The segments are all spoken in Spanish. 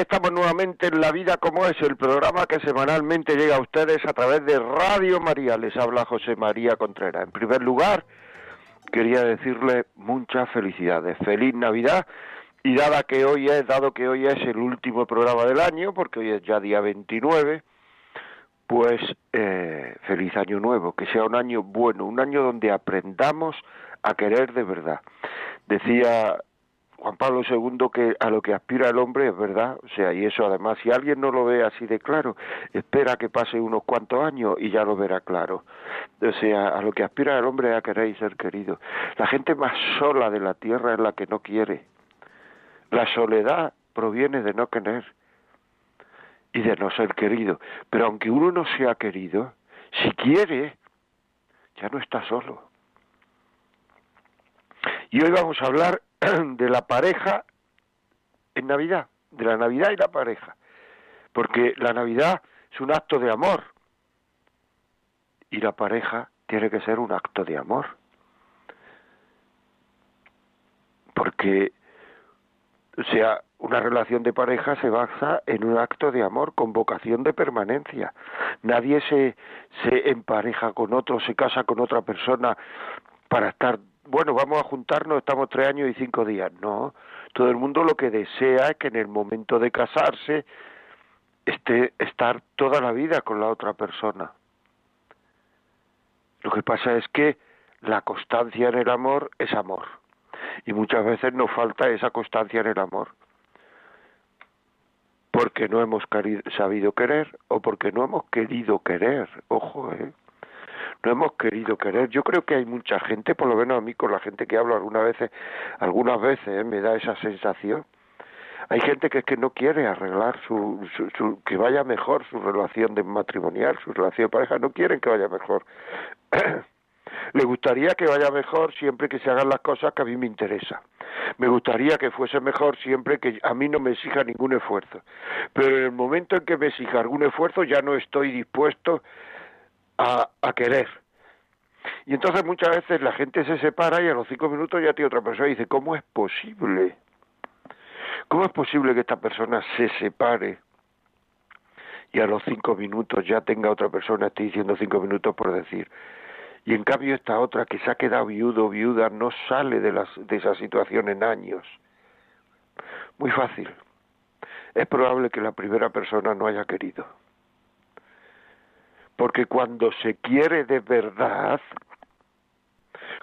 Estamos nuevamente en La Vida como es, el programa que semanalmente llega a ustedes a través de Radio María. Les habla José María Contreras. En primer lugar, quería decirle muchas felicidades. Feliz Navidad. Y dada que hoy es, dado que hoy es el último programa del año, porque hoy es ya día 29, pues eh, feliz año nuevo, que sea un año bueno, un año donde aprendamos a querer de verdad. Decía Juan Pablo II que a lo que aspira el hombre es verdad, o sea, y eso además, si alguien no lo ve así de claro, espera que pase unos cuantos años y ya lo verá claro. O sea, a lo que aspira el hombre es a querer ser querido. La gente más sola de la tierra es la que no quiere. La soledad proviene de no querer y de no ser querido. Pero aunque uno no sea querido, si quiere, ya no está solo. Y hoy vamos a hablar de la pareja en Navidad, de la Navidad y la pareja, porque la Navidad es un acto de amor. Y la pareja tiene que ser un acto de amor, porque, o sea, una relación de pareja se basa en un acto de amor con vocación de permanencia. Nadie se, se empareja con otro, se casa con otra persona para estar bueno, vamos a juntarnos, estamos tres años y cinco días. No, todo el mundo lo que desea es que en el momento de casarse esté estar toda la vida con la otra persona. Lo que pasa es que la constancia en el amor es amor. Y muchas veces nos falta esa constancia en el amor. Porque no hemos sabido querer o porque no hemos querido querer. Ojo, ¿eh? No hemos querido querer. Yo creo que hay mucha gente, por lo menos a mí con la gente que hablo algunas veces, algunas veces ¿eh? me da esa sensación. Hay gente que es que no quiere arreglar su, su, que vaya mejor su relación de matrimonial, su relación de pareja, no quieren que vaya mejor. Le gustaría que vaya mejor siempre que se hagan las cosas que a mí me interesa. Me gustaría que fuese mejor siempre que a mí no me exija ningún esfuerzo. Pero en el momento en que me exija algún esfuerzo ya no estoy dispuesto a, querer. Y entonces muchas veces la gente se separa y a los cinco minutos ya tiene otra persona y dice, ¿cómo es posible? ¿Cómo es posible que esta persona se separe y a los cinco minutos ya tenga otra persona, estoy diciendo cinco minutos por decir, y en cambio esta otra que se ha quedado viudo o viuda no sale de, las, de esa situación en años? Muy fácil. Es probable que la primera persona no haya querido. Porque cuando se quiere de verdad,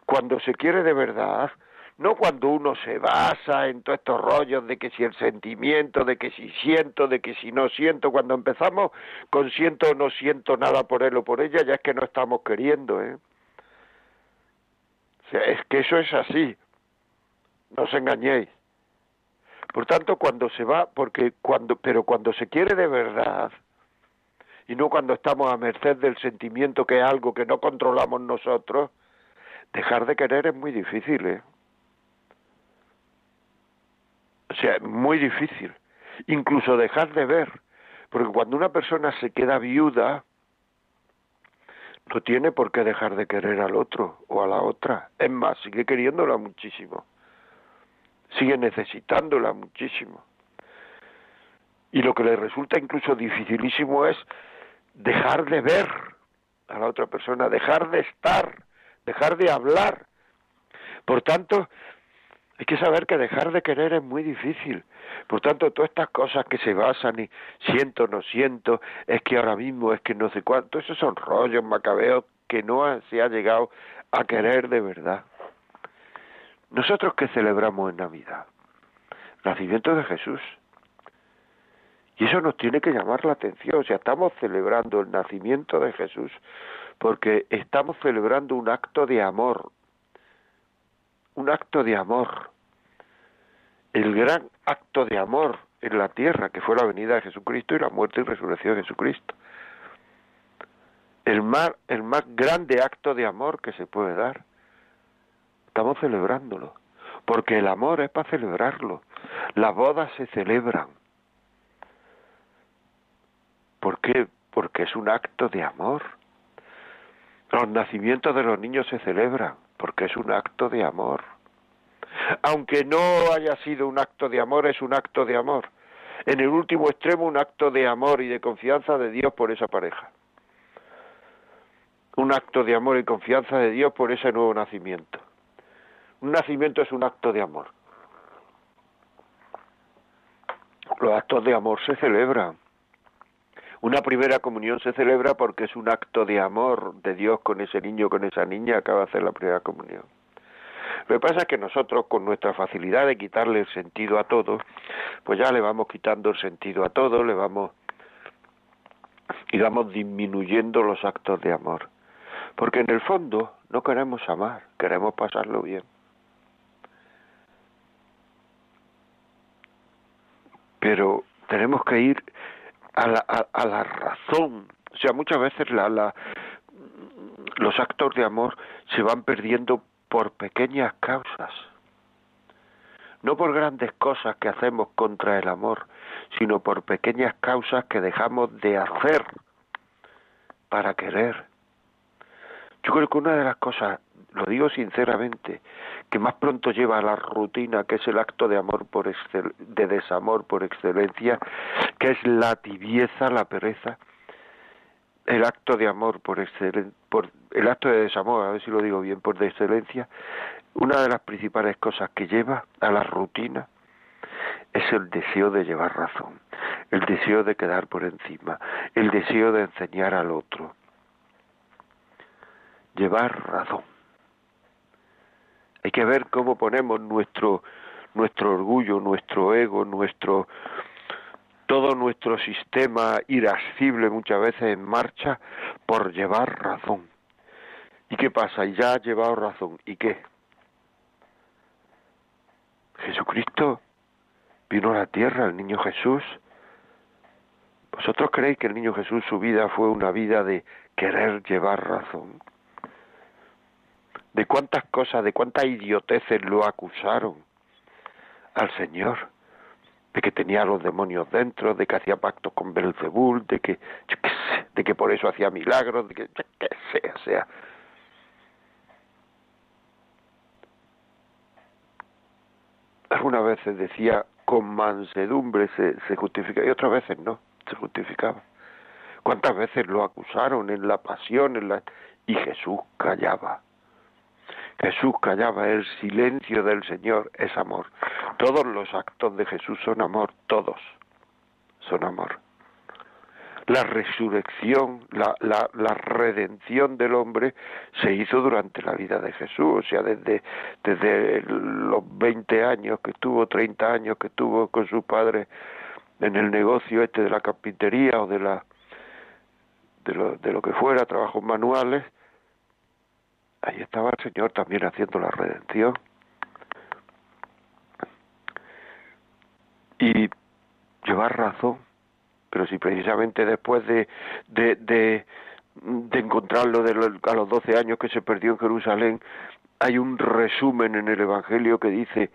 cuando se quiere de verdad, no cuando uno se basa en todos estos rollos de que si el sentimiento, de que si siento, de que si no siento, cuando empezamos con siento o no siento nada por él o por ella, ya es que no estamos queriendo, ¿eh? O sea, es que eso es así, no os engañéis. Por tanto, cuando se va, porque cuando, pero cuando se quiere de verdad, y no cuando estamos a merced del sentimiento que es algo que no controlamos nosotros, dejar de querer es muy difícil, ¿eh? O sea, es muy difícil. Incluso dejar de ver. Porque cuando una persona se queda viuda, no tiene por qué dejar de querer al otro o a la otra. Es más, sigue queriéndola muchísimo. Sigue necesitándola muchísimo. Y lo que le resulta incluso dificilísimo es dejar de ver a la otra persona, dejar de estar, dejar de hablar. Por tanto, hay que saber que dejar de querer es muy difícil. Por tanto, todas estas cosas que se basan y siento, no siento, es que ahora mismo, es que no sé cuánto, esos son rollos macabeos que no se ha llegado a querer de verdad. Nosotros que celebramos en Navidad, nacimiento de Jesús, y eso nos tiene que llamar la atención. O sea, estamos celebrando el nacimiento de Jesús porque estamos celebrando un acto de amor. Un acto de amor. El gran acto de amor en la tierra, que fue la venida de Jesucristo y la muerte y resurrección de Jesucristo. El más, el más grande acto de amor que se puede dar. Estamos celebrándolo, porque el amor es para celebrarlo. Las bodas se celebran. ¿Por qué? Porque es un acto de amor. Los nacimientos de los niños se celebran porque es un acto de amor. Aunque no haya sido un acto de amor, es un acto de amor. En el último extremo, un acto de amor y de confianza de Dios por esa pareja. Un acto de amor y confianza de Dios por ese nuevo nacimiento. Un nacimiento es un acto de amor. Los actos de amor se celebran. Una primera comunión se celebra porque es un acto de amor de Dios con ese niño, con esa niña, acaba de hacer la primera comunión. Lo que pasa es que nosotros, con nuestra facilidad de quitarle el sentido a todo, pues ya le vamos quitando el sentido a todo, le vamos y vamos disminuyendo los actos de amor. Porque en el fondo no queremos amar, queremos pasarlo bien. Pero tenemos que ir a la, a, la razón. O sea, muchas veces la, la, los actos de amor se van perdiendo por pequeñas causas. No por grandes cosas que hacemos contra el amor, sino por pequeñas causas que dejamos de hacer para querer. Yo creo que una de las cosas, lo digo sinceramente, que más pronto lleva a la rutina, que es el acto de amor por de desamor por excelencia, que es la tibieza, la pereza, el acto de amor por excelencia, por el acto de desamor, a ver si lo digo bien, por de excelencia, una de las principales cosas que lleva a la rutina es el deseo de llevar razón, el deseo de quedar por encima, el deseo de enseñar al otro. Llevar razón. Hay que ver cómo ponemos nuestro nuestro orgullo, nuestro ego, nuestro todo nuestro sistema irascible muchas veces en marcha por llevar razón. ¿Y qué pasa? Y ya ha llevado razón. ¿Y qué? Jesucristo vino a la tierra, el niño Jesús. ¿Vosotros creéis que el niño Jesús su vida fue una vida de querer llevar razón? De cuántas cosas, de cuántas idioteces lo acusaron al Señor, de que tenía a los demonios dentro, de que hacía pactos con Belzebul, de que, de que por eso hacía milagros, de que, que sea, sea. Algunas veces decía con mansedumbre se, se justifica y otras veces no, se justificaba. ¿Cuántas veces lo acusaron en la pasión en la... y Jesús callaba? Jesús callaba, el silencio del Señor es amor. Todos los actos de Jesús son amor, todos son amor. La resurrección, la, la, la redención del hombre se hizo durante la vida de Jesús, o sea, desde, desde los 20 años que tuvo, 30 años que tuvo con su padre en el negocio este de la carpintería o de la de lo, de lo que fuera, trabajos manuales, ahí estaba el Señor también haciendo la redención. Y llevar razón, pero si precisamente después de, de, de, encontrarlo de a los 12 años que se perdió en Jerusalén, hay un resumen en el Evangelio que dice,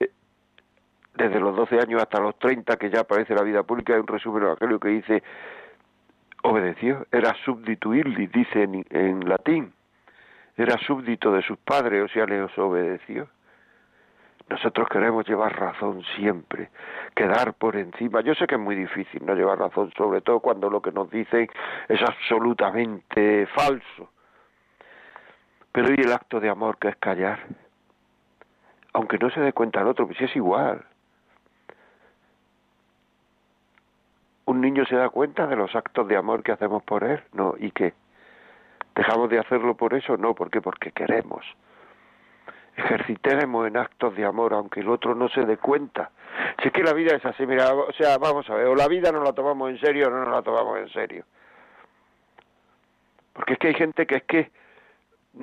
eh, desde los 12 años hasta los 30, que ya aparece la vida pública, hay un resumen en el Evangelio que dice, obedeció, era subdituirli, dice en latín era súbdito de sus padres, o sea, les obedeció. Nosotros queremos llevar razón siempre, quedar por encima. Yo sé que es muy difícil no llevar razón, sobre todo cuando lo que nos dicen es absolutamente falso. Pero ¿y el acto de amor que es callar? Aunque no se dé cuenta el otro, pues es igual. ¿Un niño se da cuenta de los actos de amor que hacemos por él? No, ¿y qué? ¿Dejamos de hacerlo por eso? No, ¿por qué? Porque queremos. Ejercitemos en actos de amor, aunque el otro no se dé cuenta. Si es que la vida es así, mira, o sea, vamos a ver, o la vida no la tomamos en serio o no nos la tomamos en serio. Porque es que hay gente que es que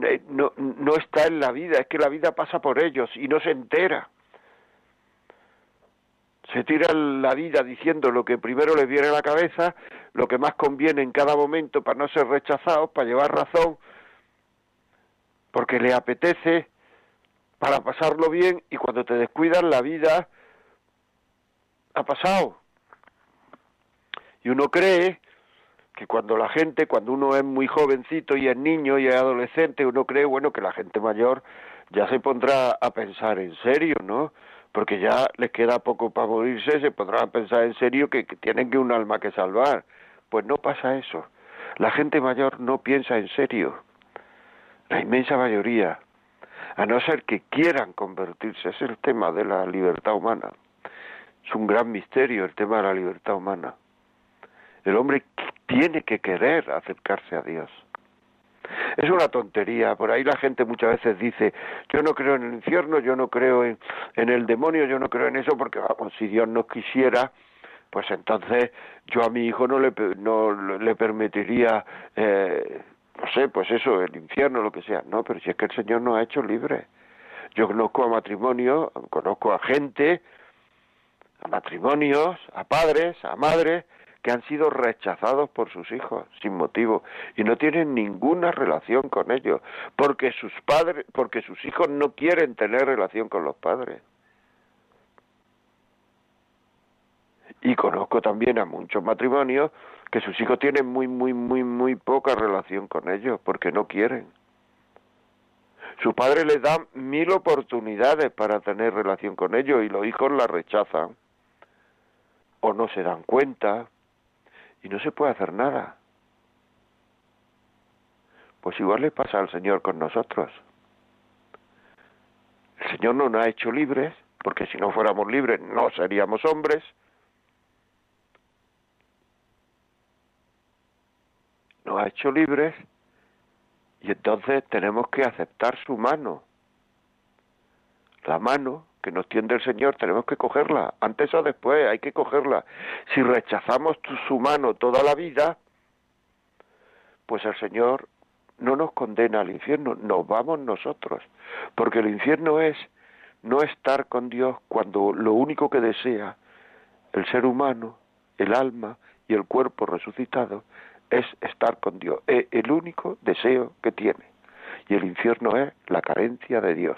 eh, no, no está en la vida, es que la vida pasa por ellos y no se entera. Se tiran la vida diciendo lo que primero les viene a la cabeza, lo que más conviene en cada momento para no ser rechazados, para llevar razón, porque le apetece, para pasarlo bien, y cuando te descuidan la vida ha pasado. Y uno cree que cuando la gente, cuando uno es muy jovencito y es niño y es adolescente, uno cree, bueno, que la gente mayor ya se pondrá a pensar en serio, ¿no? Porque ya les queda poco para morirse, se pondrán a pensar en serio que, que tienen que un alma que salvar. Pues no pasa eso. La gente mayor no piensa en serio. La inmensa mayoría. A no ser que quieran convertirse. Es el tema de la libertad humana. Es un gran misterio el tema de la libertad humana. El hombre tiene que querer acercarse a Dios. Es una tontería. Por ahí la gente muchas veces dice, yo no creo en el infierno, yo no creo en, el demonio, yo no creo en eso, porque vamos, si Dios no quisiera, pues entonces yo a mi hijo no le, no le permitiría, eh, no sé, pues eso, el infierno, lo que sea. No, pero si es que el Señor nos ha hecho libre. Yo conozco a matrimonio, conozco a gente, a matrimonios, a padres, a madres, que han sido rechazados por sus hijos sin motivo y no tienen ninguna relación con ellos porque sus padres porque sus hijos no quieren tener relación con los padres. Y conozco también a muchos matrimonios que sus hijos tienen muy muy muy muy poca relación con ellos porque no quieren. Sus padres les dan mil oportunidades para tener relación con ellos y los hijos la rechazan o no se dan cuenta y no se puede hacer nada. Pues igual le pasa al Señor con nosotros. El Señor no nos ha hecho libres, porque si no fuéramos libres no seríamos hombres. Nos ha hecho libres y entonces tenemos que aceptar su mano. La mano que nos tiende el Señor, tenemos que cogerla, antes o después, hay que cogerla. Si rechazamos su mano toda la vida, pues el Señor no nos condena al infierno, nos vamos nosotros, porque el infierno es no estar con Dios cuando lo único que desea el ser humano, el alma y el cuerpo resucitado es estar con Dios, es el único deseo que tiene. Y el infierno es la carencia de Dios.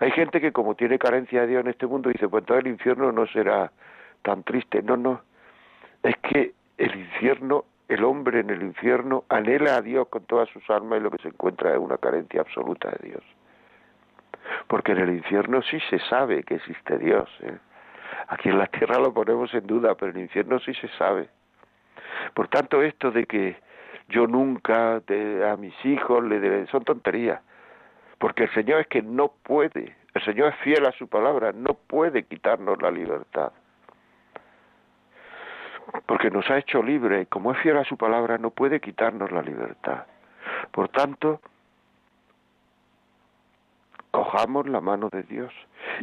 Hay gente que como tiene carencia de Dios en este mundo dice, pues todo el infierno no será tan triste. No, no. Es que el infierno, el hombre en el infierno anhela a Dios con todas sus almas y lo que se encuentra es una carencia absoluta de Dios. Porque en el infierno sí se sabe que existe Dios. ¿eh? Aquí en la tierra lo ponemos en duda, pero en el infierno sí se sabe. Por tanto, esto de que yo nunca a mis hijos le son tonterías porque el Señor es que no puede, el Señor es fiel a su palabra, no puede quitarnos la libertad. Porque nos ha hecho libre como es fiel a su palabra no puede quitarnos la libertad. Por tanto, cojamos la mano de Dios.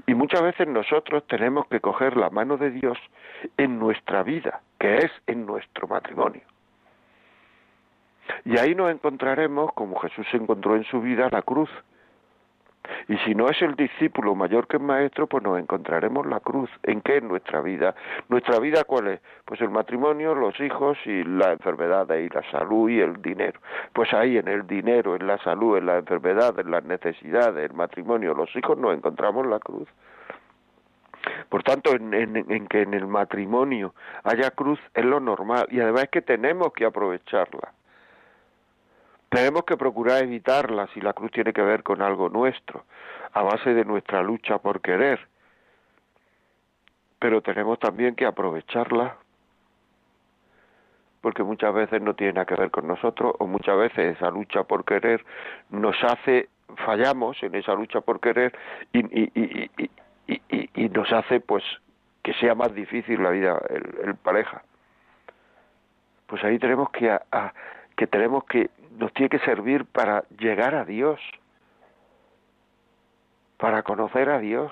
Y muchas veces nosotros tenemos que coger la mano de Dios en nuestra vida, que es en nuestro matrimonio. Y ahí nos encontraremos, como Jesús encontró en su vida, la cruz, y si no es el discípulo mayor que el maestro, pues nos encontraremos la cruz. ¿En qué? En nuestra vida. ¿Nuestra vida cuál es? Pues el matrimonio, los hijos y la enfermedad y la salud y el dinero. Pues ahí en el dinero, en la salud, en la enfermedad, en las necesidades, el matrimonio, los hijos, nos encontramos la cruz. Por tanto, en, en, que en el matrimonio haya cruz es lo normal y además es que tenemos que aprovecharla. Tenemos que procurar evitarla si la cruz tiene que ver con algo nuestro, a base de nuestra lucha por querer. Pero tenemos también que aprovecharla porque muchas veces no tiene nada que ver con nosotros o muchas veces esa lucha por querer nos hace, fallamos en esa lucha por querer y, y, y, y nos hace pues que sea más difícil la vida, el, pareja. Pues ahí tenemos que, que tenemos que nos tiene que servir para llegar a Dios, para conocer a Dios.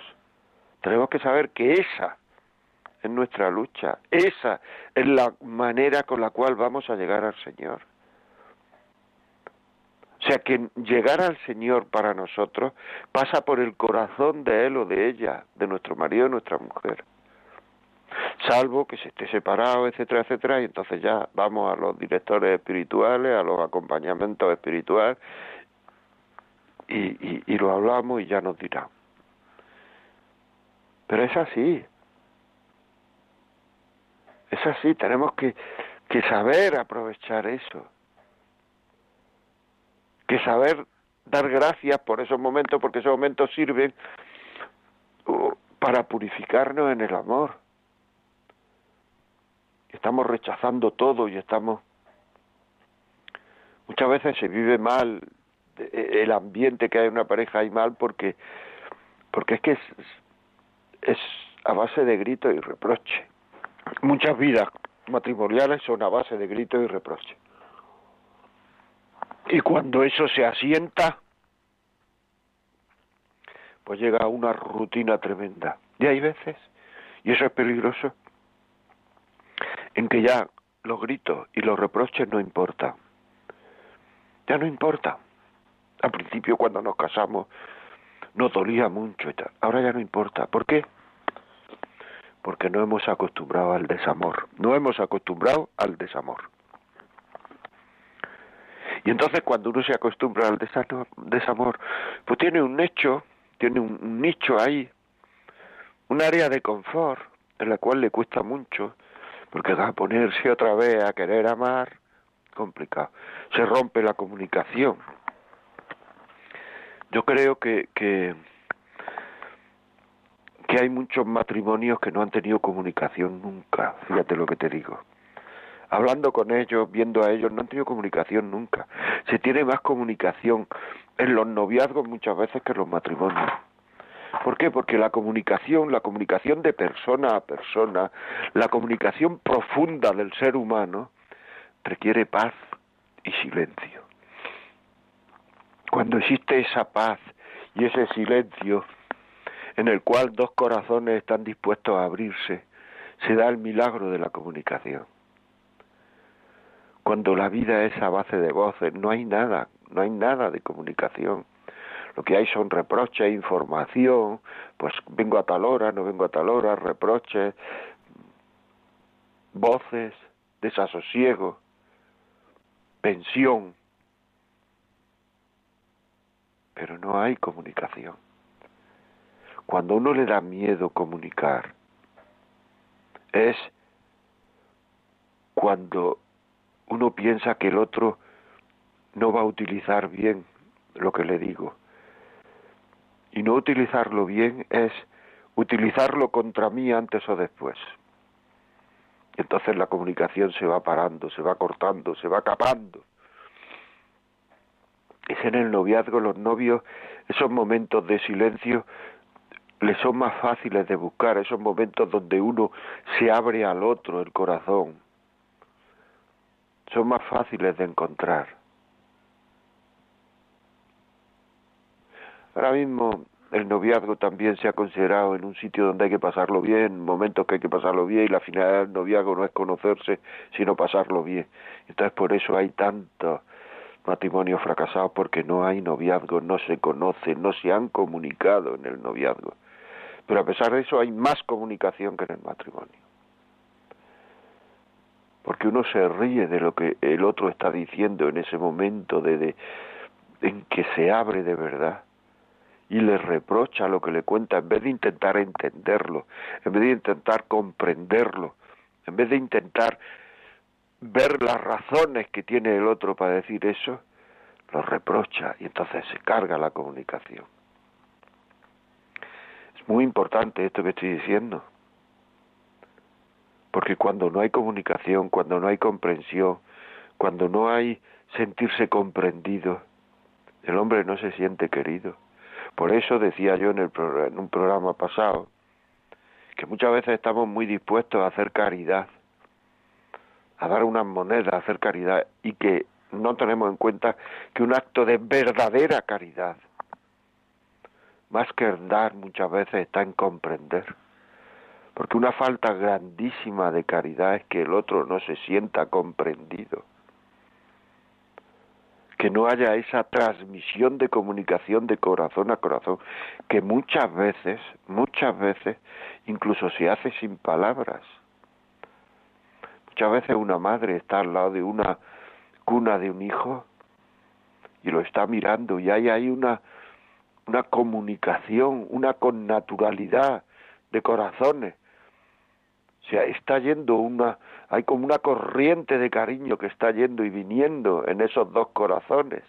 Tenemos que saber que esa es nuestra lucha, esa es la manera con la cual vamos a llegar al Señor. O sea que llegar al Señor para nosotros pasa por el corazón de Él o de ella, de nuestro marido o nuestra mujer. Salvo que se esté separado, etcétera, etcétera, y entonces ya vamos a los directores espirituales, a los acompañamientos espirituales, y, lo hablamos y ya nos dirán. Pero es así. Es así, tenemos que, que saber aprovechar eso. Que saber dar gracias por esos momentos, porque esos momentos sirven uh, para purificarnos en el amor. Estamos rechazando todo y estamos... Muchas veces se vive mal e, el ambiente que hay en una pareja hay mal porque porque es que es, es a base de grito y reproche. Muchas vidas matrimoniales son a base de grito y reproche. Y cuando eso se asienta, pues llega una rutina tremenda. Y hay veces, y eso es peligroso, en que ya los gritos y los reproches no importan. Ya no importa. Al principio cuando nos casamos nos dolía mucho y tal. Ahora ya no importa. ¿Por qué? porque no hemos acostumbrado al desamor, no hemos acostumbrado al desamor. Y entonces cuando uno se acostumbra al desamor, pues tiene un nicho, tiene un nicho ahí, un área de confort en la cual le cuesta mucho, porque va a ponerse otra vez a querer amar, complicado. Se rompe la comunicación. Yo creo que, que que hay muchos matrimonios que no han tenido comunicación nunca, fíjate lo que te digo. Hablando con ellos, viendo a ellos, no han tenido comunicación nunca. Se tiene más comunicación en los noviazgos muchas veces que en los matrimonios. ¿Por qué? Porque la comunicación, la comunicación de persona a persona, la comunicación profunda del ser humano, requiere paz y silencio. Cuando existe esa paz y ese silencio, en el cual dos corazones están dispuestos a abrirse, se da el milagro de la comunicación. Cuando la vida es a base de voces, no hay nada, no hay nada de comunicación. Lo que hay son reproches, información, pues vengo a tal hora, no vengo a tal hora, reproches, voces, desasosiego, pensión, pero no hay comunicación cuando uno le da miedo comunicar, es cuando uno piensa que el otro no va a utilizar bien lo que le digo. Y no utilizarlo bien es utilizarlo contra mí antes o después. Entonces la comunicación se va parando, se va cortando, se va capando. Es en el noviazgo, los novios, esos momentos de silencio le son más fáciles de buscar, esos momentos donde uno se abre al otro el corazón, son más fáciles de encontrar. Ahora mismo el noviazgo también se ha considerado en un sitio donde hay que pasarlo bien, momentos que hay que pasarlo bien y la finalidad del noviazgo no es conocerse, sino pasarlo bien. Entonces por eso hay tantos matrimonios fracasados porque no hay noviazgo, no se conocen, no se han comunicado en el noviazgo. Pero a pesar de eso hay más comunicación que en el matrimonio. Porque uno se ríe de lo que el otro está diciendo en ese momento de, en que se abre de verdad y le reprocha lo que le cuenta en vez de intentar entenderlo, en vez de intentar comprenderlo, en vez de intentar ver las razones que tiene el otro para decir eso, lo reprocha y entonces se carga la comunicación muy importante esto que estoy diciendo. Porque cuando no hay comunicación, cuando no hay comprensión, cuando no hay sentirse comprendido, el hombre no se siente querido. Por eso decía yo en, el, en un programa pasado que muchas veces estamos muy dispuestos a hacer caridad, a dar unas monedas, a hacer caridad, y que no tenemos en cuenta que un acto de verdadera caridad más que dar muchas veces está en comprender. Porque una falta grandísima de caridad es que el otro no se sienta comprendido. Que no haya esa transmisión de comunicación de corazón a corazón, que muchas veces, muchas veces, incluso se hace sin palabras. Muchas veces una madre está al lado de una cuna de un hijo y lo está mirando y hay ahí una, una comunicación, una connaturalidad de corazones. O sea, está yendo una, hay como una corriente de cariño que está yendo y viniendo en esos dos corazones.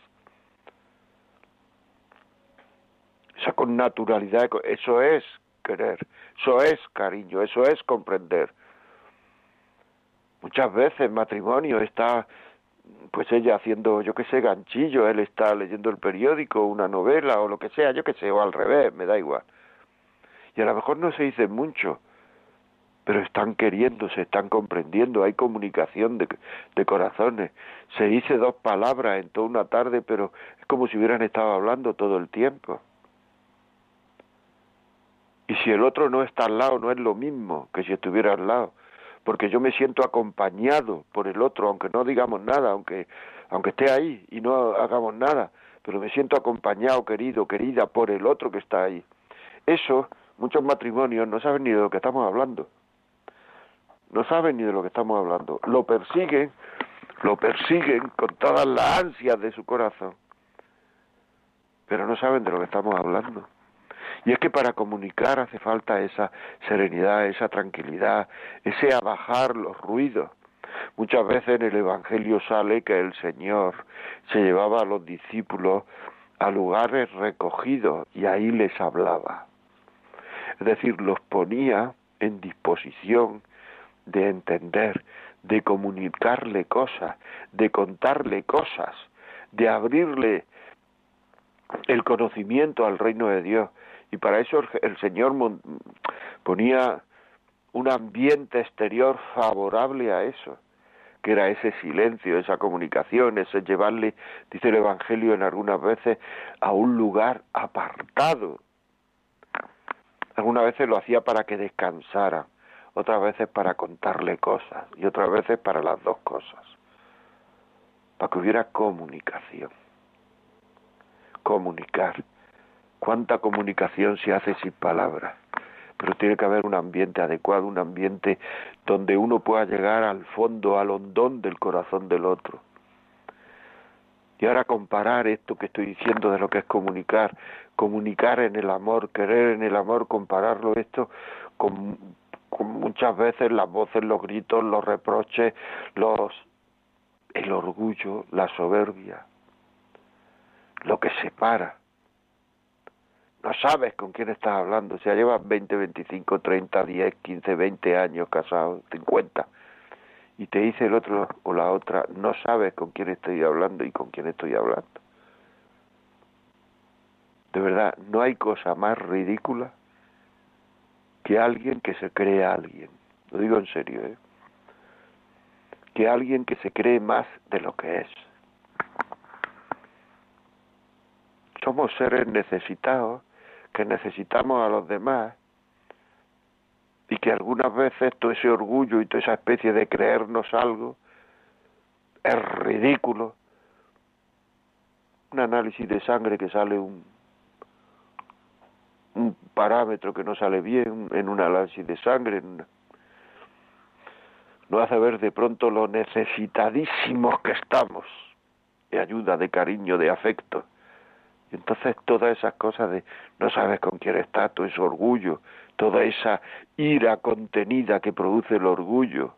Esa connaturalidad, eso es querer, eso es cariño, eso es comprender. Muchas veces matrimonio está, pues ella haciendo, yo qué sé, ganchillo, él está leyendo el periódico, una novela o lo que sea, yo qué sé, o al revés, me da igual. Y a lo mejor no se dice mucho, pero están queriendo, se están comprendiendo, hay comunicación de, de, corazones. Se dice dos palabras en toda una tarde, pero es como si hubieran estado hablando todo el tiempo. Y si el otro no está al lado, no es lo mismo que si estuviera al lado, porque yo me siento acompañado por el otro, aunque no digamos nada, aunque, aunque esté ahí y no hagamos nada, pero me siento acompañado, querido, querida, por el otro que está ahí. Eso, muchos matrimonios no saben ni de lo que estamos hablando no saben ni de lo que estamos hablando. Lo persiguen, lo persiguen con todas las ansias de su corazón, pero no saben de lo que estamos hablando. Y es que para comunicar hace falta esa serenidad, esa tranquilidad, ese abajar los ruidos. Muchas veces en el Evangelio sale que el Señor se llevaba a los discípulos a lugares recogidos y ahí les hablaba. Es decir, los ponía en disposición de entender, de comunicarle cosas, de contarle cosas, de abrirle el conocimiento al reino de Dios. Y para eso el Señor ponía un ambiente exterior favorable a eso, que era ese silencio, esa comunicación, ese llevarle, dice el Evangelio en algunas veces, a un lugar apartado. Algunas veces lo hacía para que descansara otras veces para contarle cosas y otras veces para las dos cosas, para que hubiera comunicación. Comunicar. ¿Cuánta comunicación se hace sin palabras? Pero tiene que haber un ambiente adecuado, un ambiente donde uno pueda llegar al fondo, al hondón del corazón del otro. Y ahora comparar esto que estoy diciendo de lo que es comunicar, comunicar en el amor, querer en el amor, compararlo esto con muchas veces las voces, los gritos, los reproches, los el orgullo, la soberbia, lo que separa. No sabes con quién estás hablando, o sea, llevas 20, 25, 30, 10, 15, 20 años casado, 50, y te dice el otro o la otra, no sabes con quién estoy hablando y con quién estoy hablando. De verdad, no hay cosa más ridícula que alguien que se cree alguien. Lo digo en serio, ¿eh? Que alguien que se cree más de lo que es. Somos seres necesitados, que necesitamos a los demás y que algunas veces todo ese orgullo y toda esa especie de creernos algo es ridículo. Un análisis de sangre que sale un un parámetro que no sale bien en un análisis de sangre, no hace ver de pronto lo necesitadísimos que estamos de ayuda, de cariño, de afecto. Y entonces todas esas cosas de no sabes con quién estás, todo ese orgullo, toda esa ira contenida que produce el orgullo.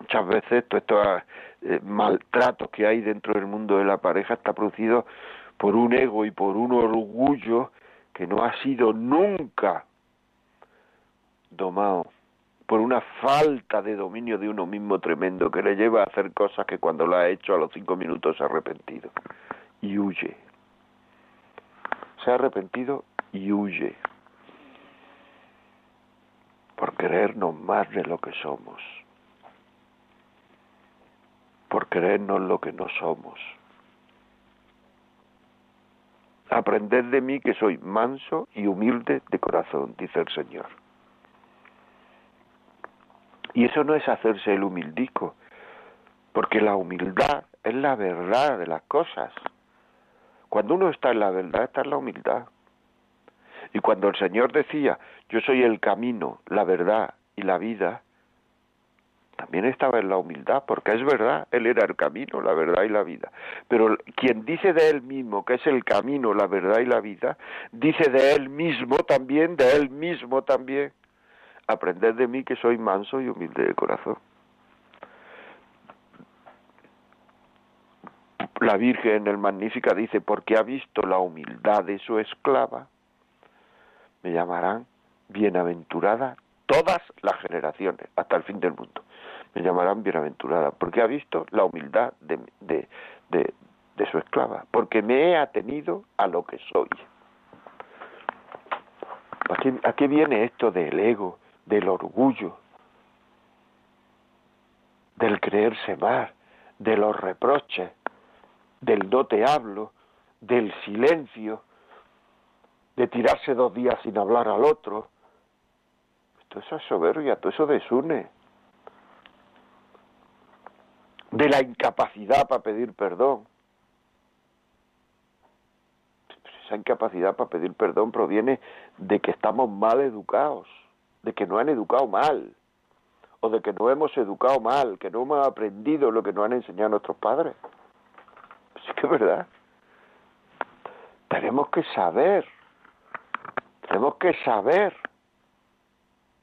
Muchas veces todos estos eh, maltratos que hay dentro del mundo de la pareja está producido por un ego y por un orgullo que no ha sido nunca domado, por una falta de dominio de uno mismo tremendo que le lleva a hacer cosas que cuando lo ha hecho a los cinco minutos se ha arrepentido y huye. Se ha arrepentido y huye por creernos más de lo que somos, por creernos lo que no somos Aprended de mí que soy manso y humilde de corazón, dice el Señor. Y eso no es hacerse el humildico, Porque la humildad es la verdad de las cosas. Cuando uno está en la verdad, está en la humildad. Y cuando el Señor decía, yo soy el camino, la verdad y la vida, también estaba en la humildad, porque es verdad, Él era el camino, la verdad y la vida. Pero quien dice de Él mismo que es el camino, la verdad y la vida, dice de Él mismo también, de Él mismo también, aprended de mí que soy manso y humilde de corazón. La Virgen, el Magnífica, dice, porque ha visto la humildad de su esclava, me llamarán bienaventurada todas las generaciones, hasta el fin del mundo me llamarán bienaventurada, porque ha visto la humildad de, de, de, su esclava, porque me he atenido a lo que soy. ¿A qué, viene esto del ego, del orgullo, del creerse más, de los reproches, del no te hablo, del silencio, de tirarse dos días sin hablar al otro? Todo eso es soberbia, todo eso desune de la incapacidad para pedir perdón. Esa incapacidad para pedir perdón proviene de que estamos mal educados, de que no han educado mal, o de que no hemos educado mal, que no hemos aprendido lo que nos han enseñado nuestros padres. Sí que es verdad. Tenemos que saber, tenemos que saber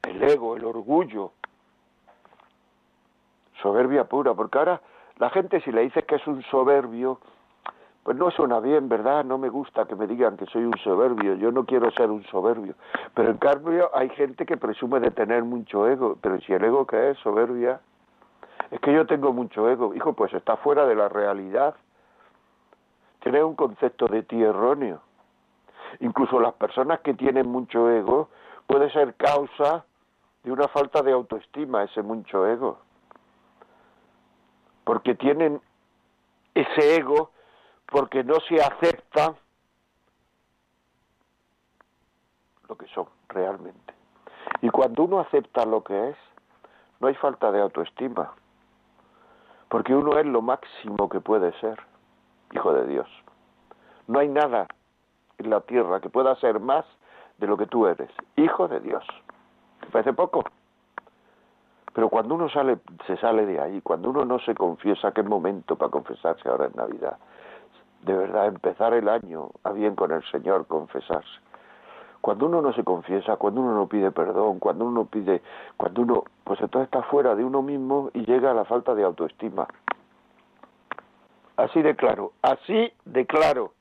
el ego, el orgullo, soberbia pura, porque ahora la gente si le dices que es un soberbio, pues no suena bien, ¿verdad? No me gusta que me digan que soy un soberbio, yo no quiero ser un soberbio. Pero en cambio hay gente que presume de tener mucho ego, pero si el ego que es soberbia, es que yo tengo mucho ego, hijo, pues está fuera de la realidad. Tienes un concepto de ti erróneo. Incluso las personas que tienen mucho ego puede ser causa de una falta de autoestima, ese mucho ego porque tienen ese ego, porque no se aceptan lo que son realmente. Y cuando uno acepta lo que es, no hay falta de autoestima, porque uno es lo máximo que puede ser, hijo de Dios. No hay nada en la tierra que pueda ser más de lo que tú eres, hijo de Dios. ¿Te parece poco? Pero cuando uno sale, se sale de ahí, cuando uno no se confiesa, qué momento para confesarse ahora en Navidad. De verdad, empezar el año a bien con el Señor, confesarse. Cuando uno no se confiesa, cuando uno no pide perdón, cuando uno pide, cuando uno, pues entonces está fuera de uno mismo y llega a la falta de autoestima. Así de claro, así de claro.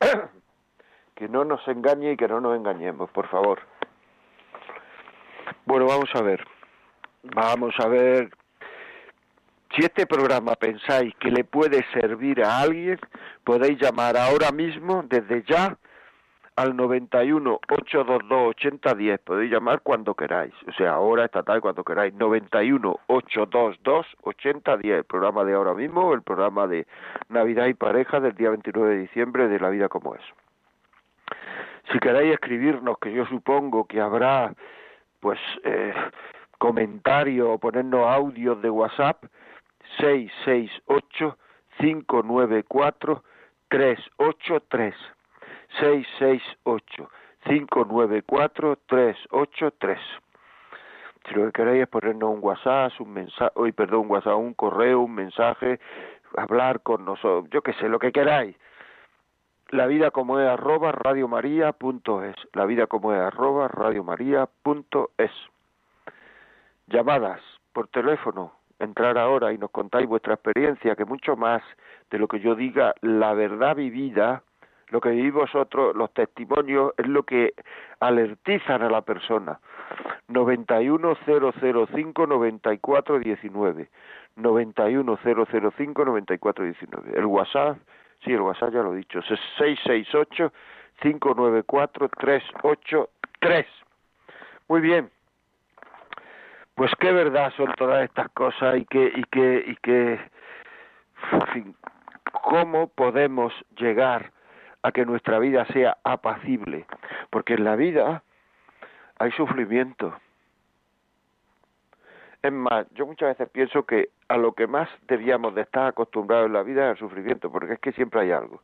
que no nos engañe y que no nos engañemos, por favor. Bueno, vamos a ver. Vamos a ver si este programa pensáis que le puede servir a alguien, podéis llamar ahora mismo, desde ya, al 91 822 8010. Podéis llamar cuando queráis. O sea, ahora, esta tarde, cuando queráis. 91 822 8010. El programa de ahora mismo, el programa de Navidad y Pareja del día 29 de diciembre de La Vida como es. Si queréis escribirnos, que yo supongo que habrá, pues, eh, comentario o ponernos audios de WhatsApp 668 594 383 668 594 383 si lo que queréis es ponernos un WhatsApp, un mensaje, hoy perdón, un WhatsApp, un correo, un mensaje, hablar con nosotros, yo qué sé, lo que queráis. La vida como es arroba radiomaria.es, la vida como es arroba radiomaria.es llamadas por teléfono, entrar ahora y nos contáis vuestra experiencia, que mucho más de lo que yo diga, la verdad vivida, lo que vivís vosotros, los testimonios, es lo que alertizan a la persona. 910059419, 910059419. El WhatsApp, sí, el WhatsApp ya lo he dicho, es 668 594 383. Muy bien, pues qué verdad son todas estas cosas y que y que y que en fin, cómo podemos llegar a que nuestra vida sea apacible, porque en la vida hay sufrimiento. Es más, yo muchas veces pienso que a lo que más debíamos de estar acostumbrados en la vida es al sufrimiento, porque es que siempre hay algo.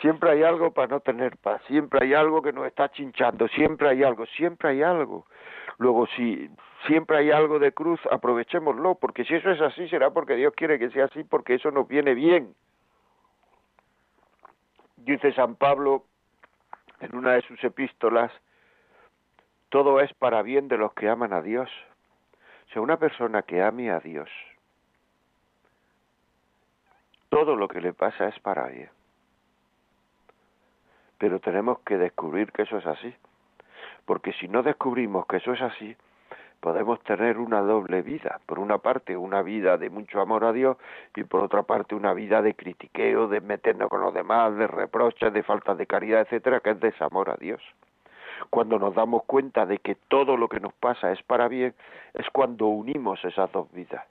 Siempre hay algo para no tener paz, siempre hay algo que nos está chinchando, siempre hay algo, siempre hay algo. Luego, si siempre hay algo de cruz, aprovechémoslo, porque si eso es así, será porque Dios quiere que sea así, porque eso nos viene bien. Dice San Pablo en una de sus epístolas, todo es para bien de los que aman a Dios. O sea, una persona que ame a Dios, todo lo que le pasa es para bien. Pero tenemos que descubrir que eso es así. Porque si no descubrimos que eso es así, podemos tener una doble vida. Por una parte, una vida de mucho amor a Dios y por otra parte, una vida de critiqueo, de meternos con los demás, de reproches, de falta de caridad, etcétera, que es desamor a Dios. Cuando nos damos cuenta de que todo lo que nos pasa es para bien, es cuando unimos esas dos vidas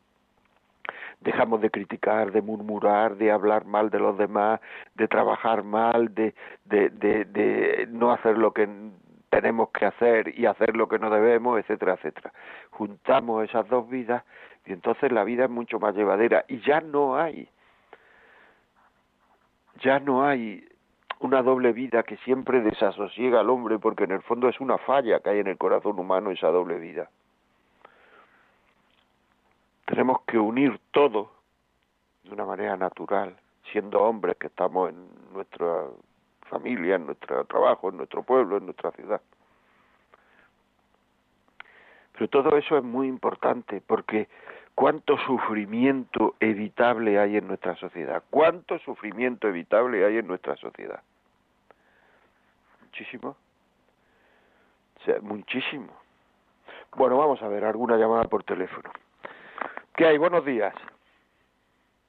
dejamos de criticar, de murmurar, de hablar mal de los demás, de trabajar mal, de, de, de no hacer lo que tenemos que hacer y hacer lo que no debemos, etcétera, etcétera. Juntamos esas dos vidas y entonces la vida es mucho más llevadera y ya no hay, ya no hay una doble vida que siempre desasosiega al hombre porque en el fondo es una falla que hay en el corazón humano esa doble vida. Tenemos que unir todo de una manera natural, siendo hombres que estamos en nuestra familia, en nuestro trabajo, en nuestro pueblo, en nuestra ciudad. Pero todo eso es muy importante porque cuánto sufrimiento evitable hay en nuestra sociedad, cuánto sufrimiento evitable hay en nuestra sociedad. Muchísimo. O sea, muchísimo. Bueno, vamos a ver alguna llamada por teléfono. ¿Qué hay? Buenos días.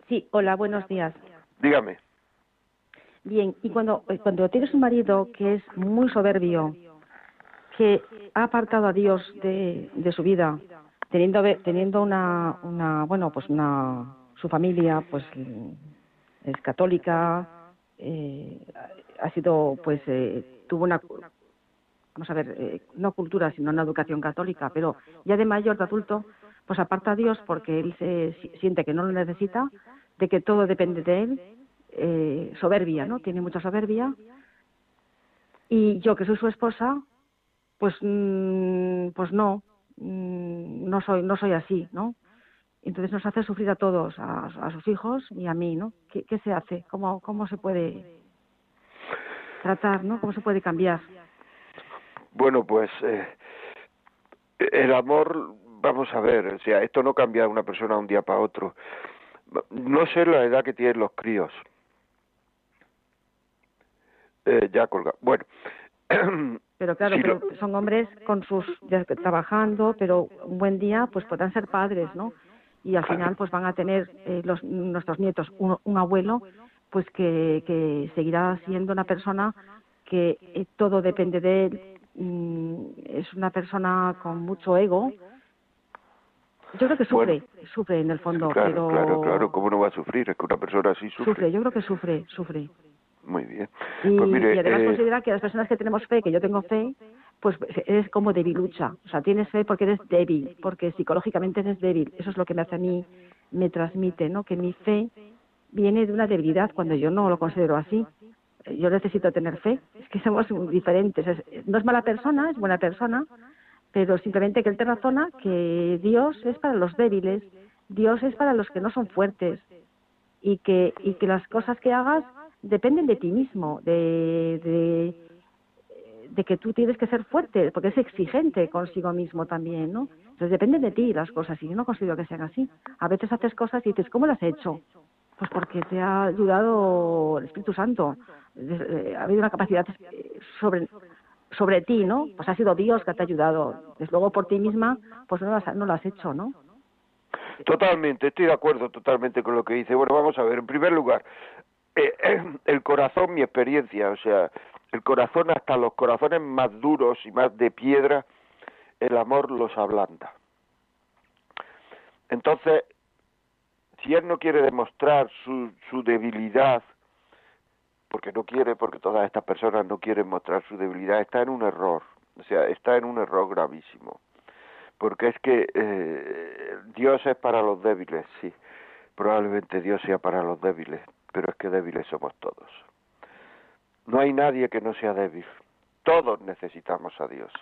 Sí, hola, buenos días. Dígame. Bien, y cuando, eh, cuando tienes un marido que es muy soberbio, que ha apartado a Dios de, de su vida, teniendo teniendo una, una bueno pues una su familia pues es católica eh, ha sido pues eh, tuvo una vamos a ver eh, no cultura sino una educación católica pero ya de mayor de adulto pues aparta a Dios porque él se siente que no lo necesita de que todo depende de él eh, soberbia no tiene mucha soberbia. Y yo que soy su esposa pues mm, pues no mm, no soy no soy así no entonces nos hace sufrir a todos a, a sus hijos y a mí no ¿Qué, se hace cómo cómo se puede tratar no cómo se puede cambiar bueno pues eh, el amor vamos a ver o sea esto no cambia de una persona de un día para otro. No sé la edad que tienen los críos eh, ya colga bueno pero claro, pero son hombres con sus ya trabajando, pero un buen día pues podrán ser padres, ¿no? Y al final pues van a tener eh, los, nuestros nietos un, un, abuelo pues que, que seguirá siendo una persona que eh, todo depende de él, mm, es una persona con mucho ego. Yo creo que sufre, bueno, sufre en el fondo, claro, pero... Claro, claro, ¿cómo no va a sufrir? Es que una persona así sufre. Sufre, yo creo que sufre, sufre. Muy bien. Y, pues mire, y además eh, considera que las personas que tenemos fe, que yo tengo fe, pues eres como debilucha. O sea, tienes fe porque eres débil, porque psicológicamente eres débil. Eso es lo que me hace a mí, me transmite, ¿no? Que mi fe viene de una debilidad cuando yo no lo considero así. Yo necesito tener fe. Es que somos diferentes. Es, no es mala persona, es buena persona, pero simplemente que él te razona que Dios es para los débiles, Dios es para los que no son fuertes y que, y que las cosas que hagas dependen de ti mismo, de, de, que tú tienes que ser fuerte, porque es exigente consigo mismo también, ¿no? Entonces dependen de ti las cosas, y yo no considero que sean así. A veces haces cosas y dices, ¿cómo las has hecho? Pues porque te ha ayudado el Espíritu Santo, ha habido una capacidad sobre, sobre ti, ¿no? Pues ha sido Dios que te ha ayudado. Desde luego por ti misma, pues no lo has, no lo has hecho, ¿no? Totalmente, estoy de acuerdo totalmente con lo que dice. Bueno, vamos a ver, en primer lugar, eh, el corazón, mi experiencia, o sea, el corazón hasta los corazones más duros y más de piedra, el amor los ablanda. Entonces, si él no quiere demostrar su, su debilidad, porque no quiere, porque todas estas personas no quieren mostrar su debilidad, está en un error, o sea, está en un error gravísimo. Porque es que eh, Dios es para los débiles, sí, probablemente Dios sea para los débiles, pero es que débiles somos todos. No hay nadie que no sea débil, todos necesitamos a Dios.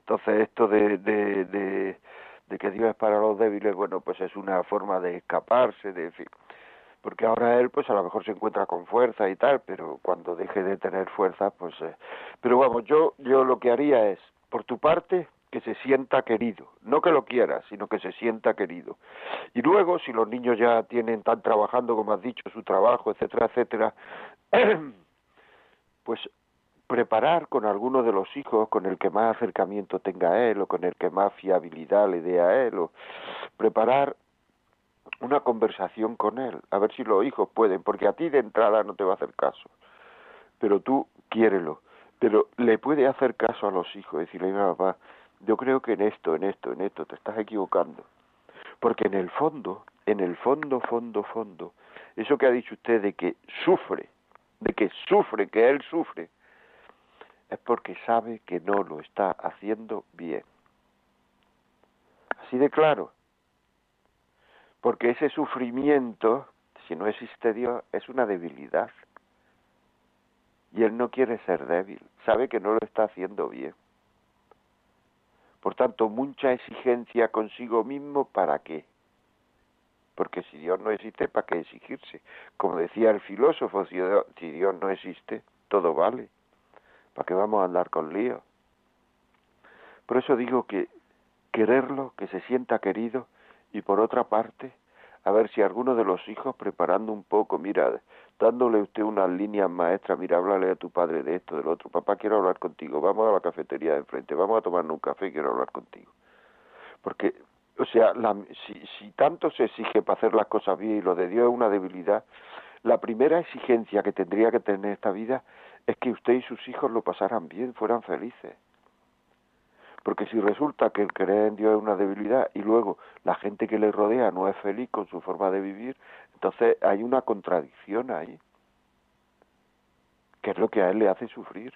Entonces esto de, de, que Dios es para los débiles, bueno, pues es una forma de escaparse, de, fin, porque ahora él pues a lo mejor se encuentra con fuerza y tal, pero cuando deje de tener fuerza, pues... Eh, pero vamos, yo, yo lo que haría es, por tu parte, que se sienta querido, no que lo quiera, sino que se sienta querido. Y luego, si los niños ya tienen, están trabajando, como has dicho, su trabajo, etcétera, etcétera, pues preparar con alguno de los hijos con el que más acercamiento tenga él o con el que más fiabilidad le dé a él o preparar una conversación con él, a ver si los hijos pueden, porque a ti de entrada no te va a hacer caso, pero tú quiérelo, pero le puede hacer caso a los hijos, decirle, papá, yo creo que en esto, en esto, en esto te estás equivocando, porque en el fondo, en el fondo, fondo, fondo, eso que ha dicho usted de que sufre, de que sufre, que él sufre, es porque sabe que no lo está haciendo bien. Así de claro. Porque ese sufrimiento, si no existe Dios, es una debilidad. Y él no quiere ser débil, sabe que no lo está haciendo bien. Por tanto, mucha exigencia consigo mismo, ¿para qué? Porque si Dios no existe, ¿para qué exigirse? Como decía el filósofo, si Dios no existe, todo vale. ¿Para qué vamos a andar con lío? Por eso digo que quererlo, que se sienta querido, y por otra parte, a ver si alguno de los hijos preparando un poco, mira, dándole usted unas líneas maestras, mira, háblale a tu padre de esto, del otro, papá, quiero hablar contigo, vamos a la cafetería de enfrente, vamos a tomarnos un café, quiero hablar contigo. Porque, o sea, la, si, si tanto se exige para hacer las cosas bien y lo de Dios es una debilidad, la primera exigencia que tendría que tener esta vida es que usted y sus hijos lo pasaran bien, fueran felices. Porque si resulta que el creer en Dios es una debilidad y luego la gente que le rodea no es feliz con su forma de vivir, entonces hay una contradicción ahí, que es lo que a él le hace sufrir,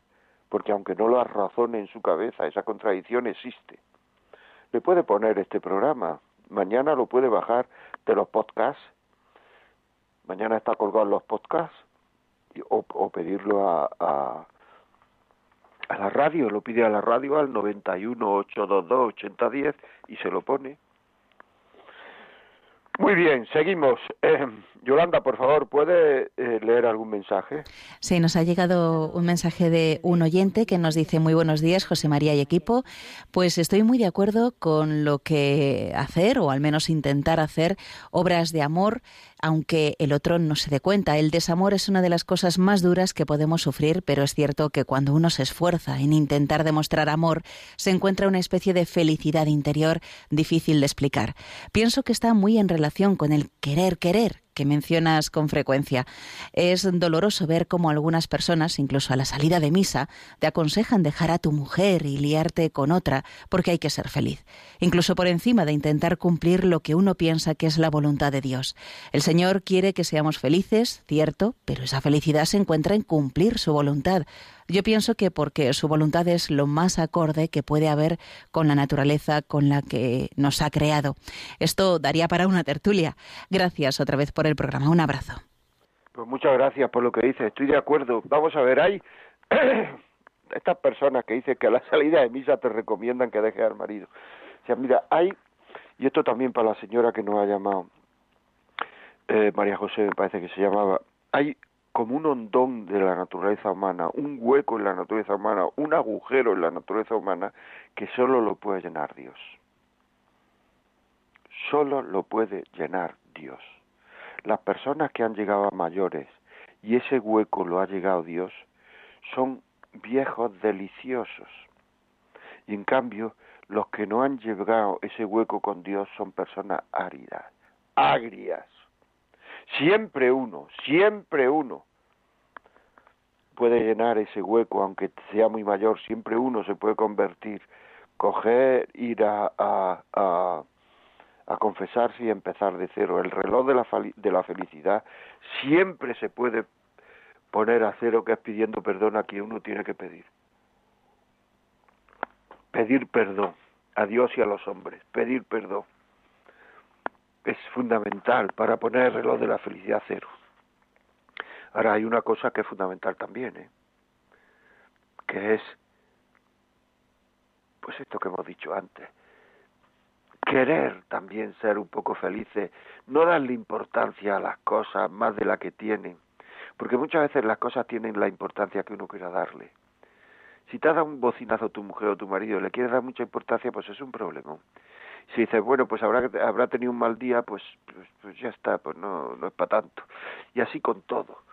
porque aunque no lo razone en su cabeza, esa contradicción existe. Le puede poner este programa, mañana lo puede bajar de los podcasts, mañana está colgado los podcasts, o, o pedirlo a a la radio, lo pide a la radio al 91 822 8010 y se lo pone. Muy bien, seguimos. Eh, Yolanda, por favor, ¿puede eh, leer algún mensaje? Sí, nos ha llegado un mensaje de un oyente que nos dice muy buenos días, José María y equipo. Pues estoy muy de acuerdo con lo que hacer, o al menos intentar hacer, obras de amor aunque el otro no se dé cuenta. El desamor es una de las cosas más duras que podemos sufrir, pero es cierto que cuando uno se esfuerza en intentar demostrar amor, se encuentra una especie de felicidad interior difícil de explicar. Pienso que está muy en relación con el querer querer, que mencionas con frecuencia. Es doloroso ver cómo algunas personas, incluso a la salida de misa, te aconsejan dejar a tu mujer y liarte con otra porque hay que ser feliz, incluso por encima de intentar cumplir lo que uno piensa que es la voluntad de Dios. El Señor quiere que seamos felices, cierto, pero esa felicidad se encuentra en cumplir su voluntad, yo pienso que porque su voluntad es lo más acorde que puede haber con la naturaleza con la que nos ha creado. Esto daría para una tertulia. Gracias otra vez por el programa. Un abrazo. Pues muchas gracias por lo que dice. Estoy de acuerdo. Vamos a ver, hay estas personas que dicen que a la salida de misa te recomiendan que dejes al marido. O sea, mira, hay, y esto también para la señora que nos ha llamado, eh, María José me parece que se llamaba, hay como un hondón de la naturaleza humana, un hueco en la naturaleza humana, un agujero en la naturaleza humana que solo lo puede llenar Dios. Solo lo puede llenar Dios. Las personas que han llegado a mayores y ese hueco lo ha llegado Dios son viejos deliciosos. Y en cambio, los que no han llegado ese hueco con Dios son personas áridas, agrias, Siempre uno, siempre uno puede llenar ese hueco, aunque sea muy mayor, siempre uno se puede convertir, coger, ir a, a, a, confesarse y empezar de cero. El reloj de la, de la felicidad siempre se puede poner a cero, que es pidiendo perdón a quien uno tiene que pedir. Pedir perdón. a Dios y a los hombres, pedir perdón. Es fundamental para poner el reloj de la felicidad cero. Ahora hay una cosa que es fundamental también, ¿eh? que es, pues esto que hemos dicho antes, querer también ser un poco felices, no darle importancia a las cosas más de la que tienen, porque muchas veces las cosas tienen la importancia que uno quiera darle. Si te ha dado un bocinazo tu mujer o tu marido y le quieres dar mucha importancia, pues es un problema. Si dices, bueno, pues habrá, habrá tenido un mal día, pues, pues, pues ya está, pues no, no es para tanto. Y así con todo.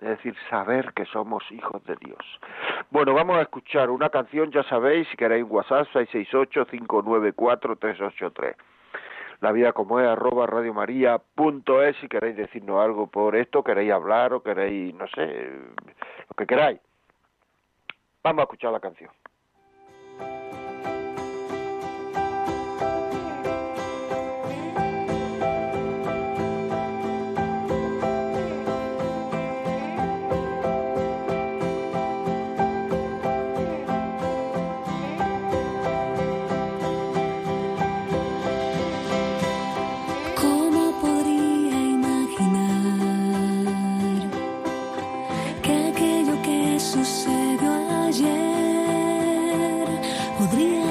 Es decir, saber que somos hijos de Dios. Bueno, vamos a escuchar una canción, ya sabéis, si queréis WhatsApp, 668-594-383. La vida como es, arroba radiomaria.es, si queréis decirnos algo por esto, queréis hablar o queréis, no sé, lo que queráis. Vamos a escuchar la canción. podría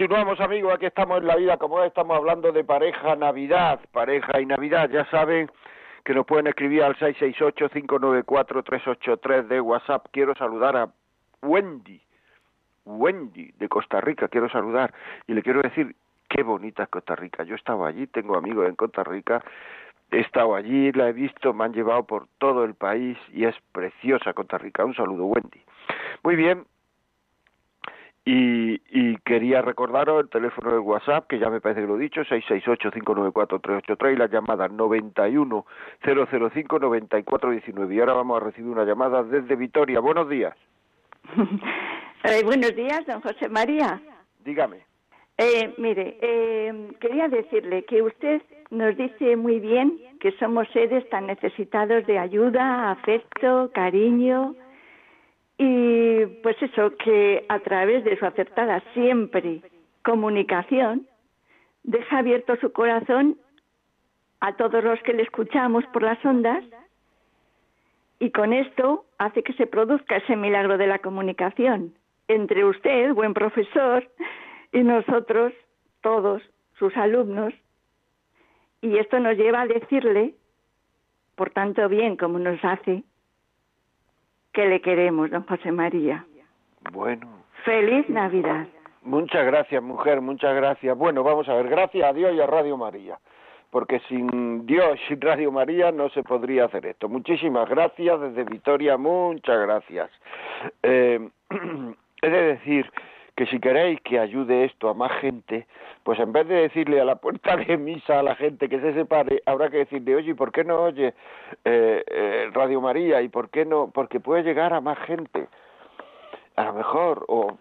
continuamos amigos, aquí estamos en la vida como estamos hablando de pareja Navidad, pareja y Navidad, ya saben que nos pueden escribir al 668-594-383 de WhatsApp. Quiero saludar a Wendy, Wendy de Costa Rica, quiero saludar y le quiero decir qué bonita es Costa Rica. Yo he estado allí, tengo amigos en Costa Rica, he estado allí, la he visto, me han llevado por todo el país y es preciosa Costa Rica. Un saludo, Wendy. Muy bien, y, y, quería recordaros el teléfono de WhatsApp, que ya me parece que lo he dicho, 668-594-383 y la llamada 91-005-9419. Y ahora vamos a recibir una llamada desde Vitoria. Buenos días. eh, buenos días, don José María. Dígame. Eh, mire, eh, quería decirle que usted nos dice muy bien que somos seres tan necesitados de ayuda, afecto, cariño, y pues eso, que a través de su acertada siempre comunicación, deja abierto su corazón a todos los que le escuchamos por las ondas y con esto hace que se produzca ese milagro de la comunicación entre usted, buen profesor, y nosotros, todos sus alumnos. Y esto nos lleva a decirle, por tanto bien como nos hace, que le queremos, don José María. Bueno. Feliz Navidad. Muchas gracias, mujer, muchas gracias. Bueno, vamos a ver, gracias a Dios y a Radio María, porque sin Dios, sin Radio María no se podría hacer esto. Muchísimas gracias desde Vitoria, muchas gracias. Eh, he de decir que si queréis que ayude esto a más gente, pues en vez de decirle a la puerta de misa a la gente que se separe, habrá que decirle, oye, ¿por qué no oye eh, eh, Radio María? ¿Y por qué no? Porque puede llegar a más gente a lo mejor, o,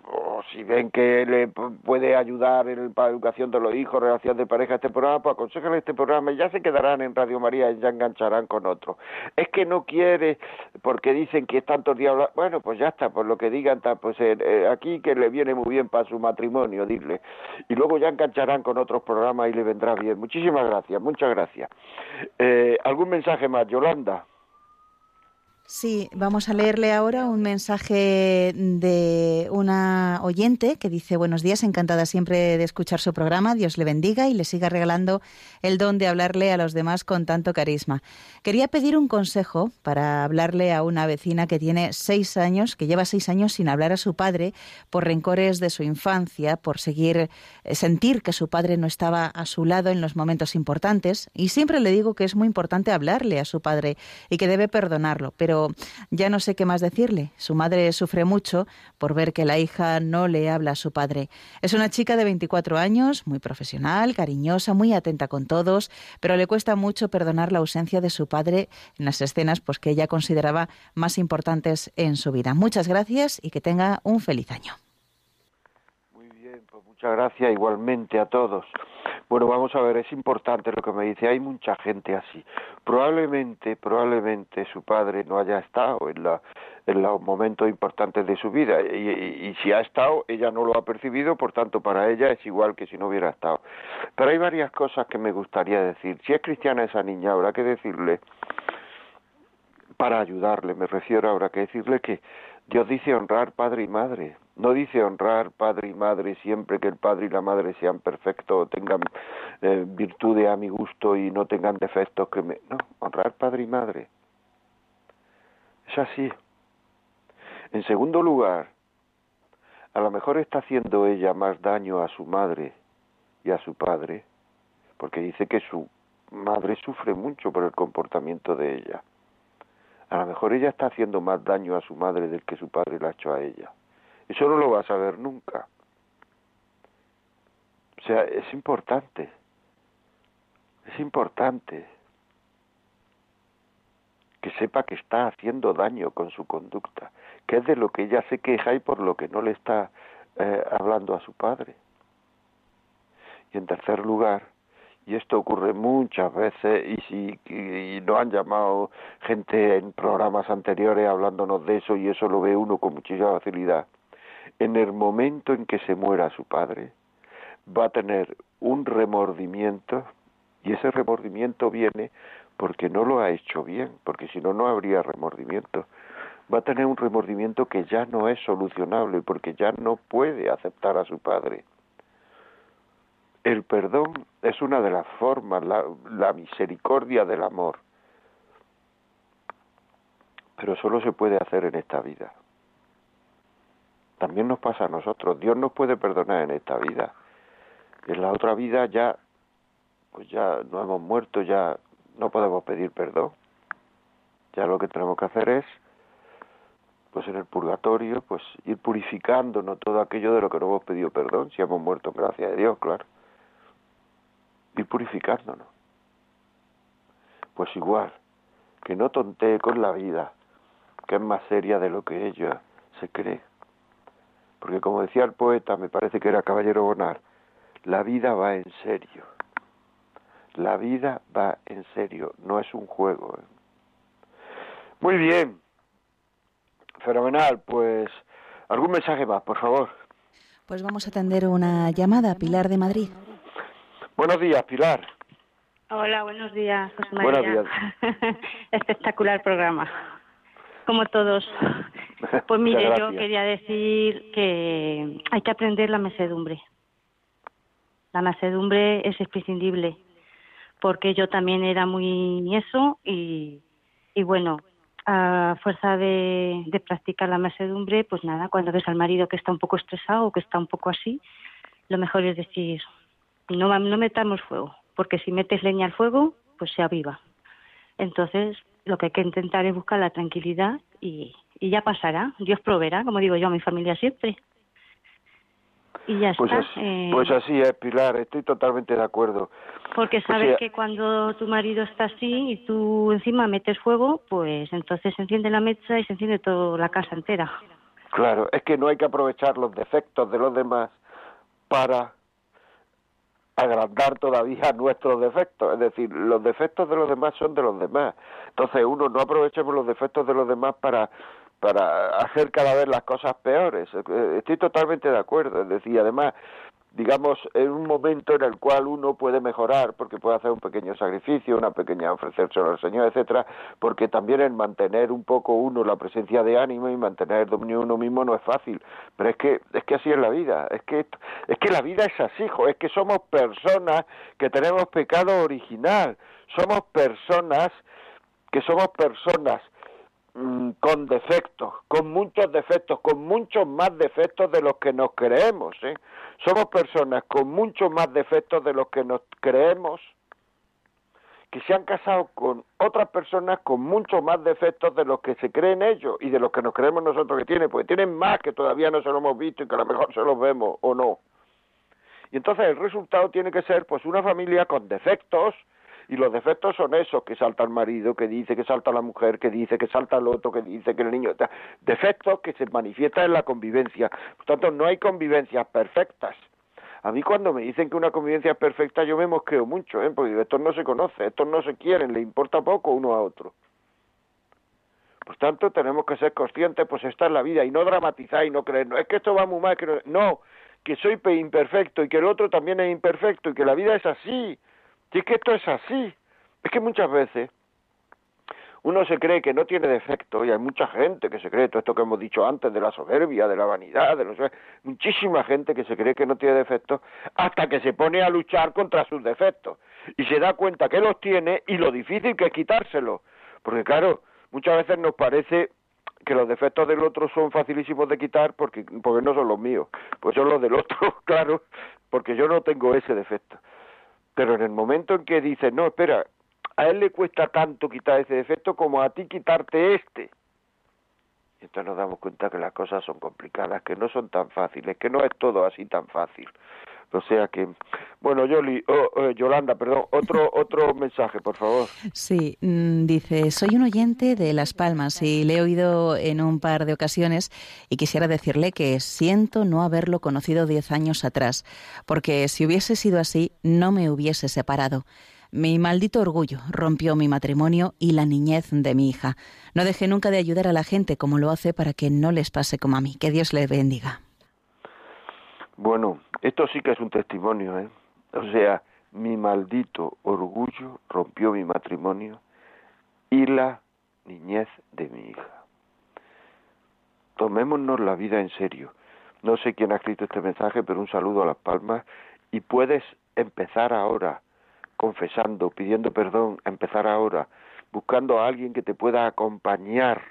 si ven que le puede ayudar en la educación de los hijos, relación de pareja, este programa, pues aconsejan este programa y ya se quedarán en Radio María y ya engancharán con otro. Es que no quiere, porque dicen que es tantos días bueno, pues ya está, por lo que digan, pues eh, eh, aquí que le viene muy bien para su matrimonio, dile. Y luego ya engancharán con otros programas y le vendrá bien. Muchísimas gracias, muchas gracias. Eh, ¿Algún mensaje más, Yolanda? Sí, vamos a leerle ahora un mensaje de una oyente que dice buenos días, encantada siempre de escuchar su programa, Dios le bendiga y le siga regalando el don de hablarle a los demás con tanto carisma. Quería pedir un consejo para hablarle a una vecina que tiene seis años, que lleva seis años sin hablar a su padre por rencores de su infancia, por seguir eh, sentir que su padre no estaba a su lado en los momentos importantes y siempre le digo que es muy importante hablarle a su padre y que debe perdonarlo, pero ya no sé qué más decirle. Su madre sufre mucho por ver que la hija no le habla a su padre. Es una chica de 24 años, muy profesional, cariñosa, muy atenta con todos, pero le cuesta mucho perdonar la ausencia de su padre en las escenas pues, que ella consideraba más importantes en su vida. Muchas gracias y que tenga un feliz año. Muy bien, pues muchas gracias igualmente a todos. Bueno, vamos a ver, es importante lo que me dice. Hay mucha gente así. Probablemente, probablemente su padre no haya estado en, la, en los momentos importantes de su vida y, si ha estado, ella no lo ha percibido, por tanto, para ella es igual que si no hubiera estado. Pero hay varias cosas que me gustaría decir. Si es cristiana esa niña, habrá que decirle, para ayudarle, me refiero, habrá que decirle que Dios dice honrar padre y madre. No dice honrar padre y madre siempre que el padre y la madre sean perfectos, tengan eh, virtudes a mi gusto y no tengan defectos que me... No, honrar padre y madre. Es así. En segundo lugar, a lo mejor está haciendo ella más daño a su madre y a su padre, porque dice que su madre sufre mucho por el comportamiento de ella. A lo mejor ella está haciendo más daño a su madre del que su padre le ha hecho a ella. Eso no lo va a saber nunca. O sea, es importante. Es importante que sepa que está haciendo daño con su conducta, que es de lo que ella se queja y por lo que no le está eh, hablando a su padre. Y en tercer lugar, y esto ocurre muchas veces y si y nos han llamado gente en programas anteriores hablándonos de eso y eso lo ve uno con muchísima facilidad en el momento en que se muera su padre va a tener un remordimiento y ese remordimiento viene porque no lo ha hecho bien porque si no no habría remordimiento. Va a tener un remordimiento que ya no es solucionable porque ya no puede aceptar a su padre. El perdón es una de las formas, la, misericordia del amor, pero solo se puede hacer en esta vida. También nos pasa a nosotros. Dios nos puede perdonar en esta vida. En la otra vida ya, pues ya no hemos muerto, ya no podemos pedir perdón. Ya lo que tenemos que hacer es, pues en el purgatorio, pues ir purificándonos todo aquello de lo que no hemos pedido perdón, si hemos muerto en gracia de Dios, claro y purificándonos. Pues igual, que no tontee con la vida, que es más seria de lo que ella se cree. Porque como decía el poeta, me parece que era Caballero Bonar, la vida va en serio. La vida va en serio, no es un juego. ¿eh? Muy bien, fenomenal, pues algún mensaje más, por favor. Pues vamos a atender una llamada, Pilar de Madrid. Buenos días, Pilar. Hola, buenos días, José María. Buenos días. Espectacular programa, como todos. Pues mire, yo quería decir que hay que aprender la mesedumbre. La mesedumbre es imprescindible, porque yo también era muy eso y, y bueno, a fuerza de, de practicar la mesedumbre, pues nada, cuando ves al marido que está un poco estresado o que está un poco así, lo mejor es decir, no, no metamos fuego, porque si metes leña al fuego, pues se aviva. Entonces, lo que hay que intentar es buscar la tranquilidad y, y ya pasará. Dios proveerá, como digo yo a mi familia siempre. y ya pues está. Así, eh. Pues así es, Pilar, estoy totalmente de acuerdo. Porque sabes que cuando tu marido está así y tú encima metes fuego, pues entonces se enciende la mecha y se enciende toda la casa entera. Claro, es que no hay que aprovechar los defectos de los demás para agrandar todavía nuestros defectos. Es decir, los defectos de los demás son de los demás. Entonces uno no aprovechemos los defectos de los demás para para hacer cada vez las cosas peores. Eh, estoy totalmente de acuerdo. Es decir, además, digamos, en un momento en el cual uno puede mejorar, porque puede hacer un pequeño sacrificio, una pequeña ofrecerse al Señor, etcétera, porque también el mantener un poco uno la presencia de ánimo y mantener el dominio uno mismo no es fácil, pero es que es que así es la vida, es que es que la vida es así, hijo, es que somos personas que tenemos pecado original, somos personas que somos personas mm, con defectos, con muchos defectos, con muchos más defectos de los que nos creemos, ¿eh? Somos personas con muchos más defectos de los que nos creemos, que se han casado con otras personas con muchos más defectos de los que se creen ellos y de los que nos creemos nosotros que tienen, porque tienen más que todavía no se lo hemos visto y que a lo mejor se los vemos o no. Y entonces el resultado tiene que ser pues una familia con defectos, y los defectos son esos, que salta el marido, que dice que salta la mujer, que dice que salta el otro, que dice que el niño... Defectos que se manifiestan en la convivencia. Por tanto, no hay convivencias perfectas. A mí cuando me dicen que una convivencia es perfecta, yo me mosqueo mucho, ¿eh? porque estos no se conocen, estos no se quieren, le importa poco uno a otro. Por tanto, tenemos que ser conscientes, pues esta es la vida, y no dramatizar y no creer, no, es que esto va muy mal, que no, que soy imperfecto y que el otro también es imperfecto y que la vida es así, y es que esto es así. Es que muchas veces uno se cree que no tiene defecto y hay mucha gente que se cree todo esto que hemos dicho antes de la soberbia, de la vanidad, de los muchísima gente que se cree que no tiene defectos hasta que se pone a luchar contra sus defectos y se da cuenta que los tiene y lo difícil que es quitárselos, porque claro, muchas veces nos parece que los defectos del otro son facilísimos de quitar porque porque no son los míos, pues son los del otro, claro, porque yo no tengo ese defecto. Pero en el momento en que dices, no, espera, a él le cuesta tanto quitar ese defecto como a ti quitarte este. Y entonces nos damos cuenta que las cosas son complicadas, que no son tan fáciles, que no es todo así tan fácil. O sea que, bueno, Yoli, oh, Yolanda, perdón, otro otro mensaje, por favor. Sí, mm, dice, soy un oyente de Las Palmas y le he oído en un par de ocasiones y quisiera decirle que siento no haberlo conocido diez años atrás, porque si hubiese sido así, no me hubiese separado. Mi maldito orgullo rompió mi matrimonio y la niñez de mi hija. No dejé nunca de ayudar a la gente como lo hace para que no les pase como a mí. Que Dios le bendiga. Bueno, esto sí que es un testimonio, ¿eh? O sea, mi maldito orgullo rompió mi matrimonio y la niñez de mi hija. Tomémonos la vida en serio. No sé quién ha escrito este mensaje, pero un saludo a Las Palmas y puedes empezar ahora confesando, pidiendo perdón, empezar ahora, buscando a alguien que te pueda acompañar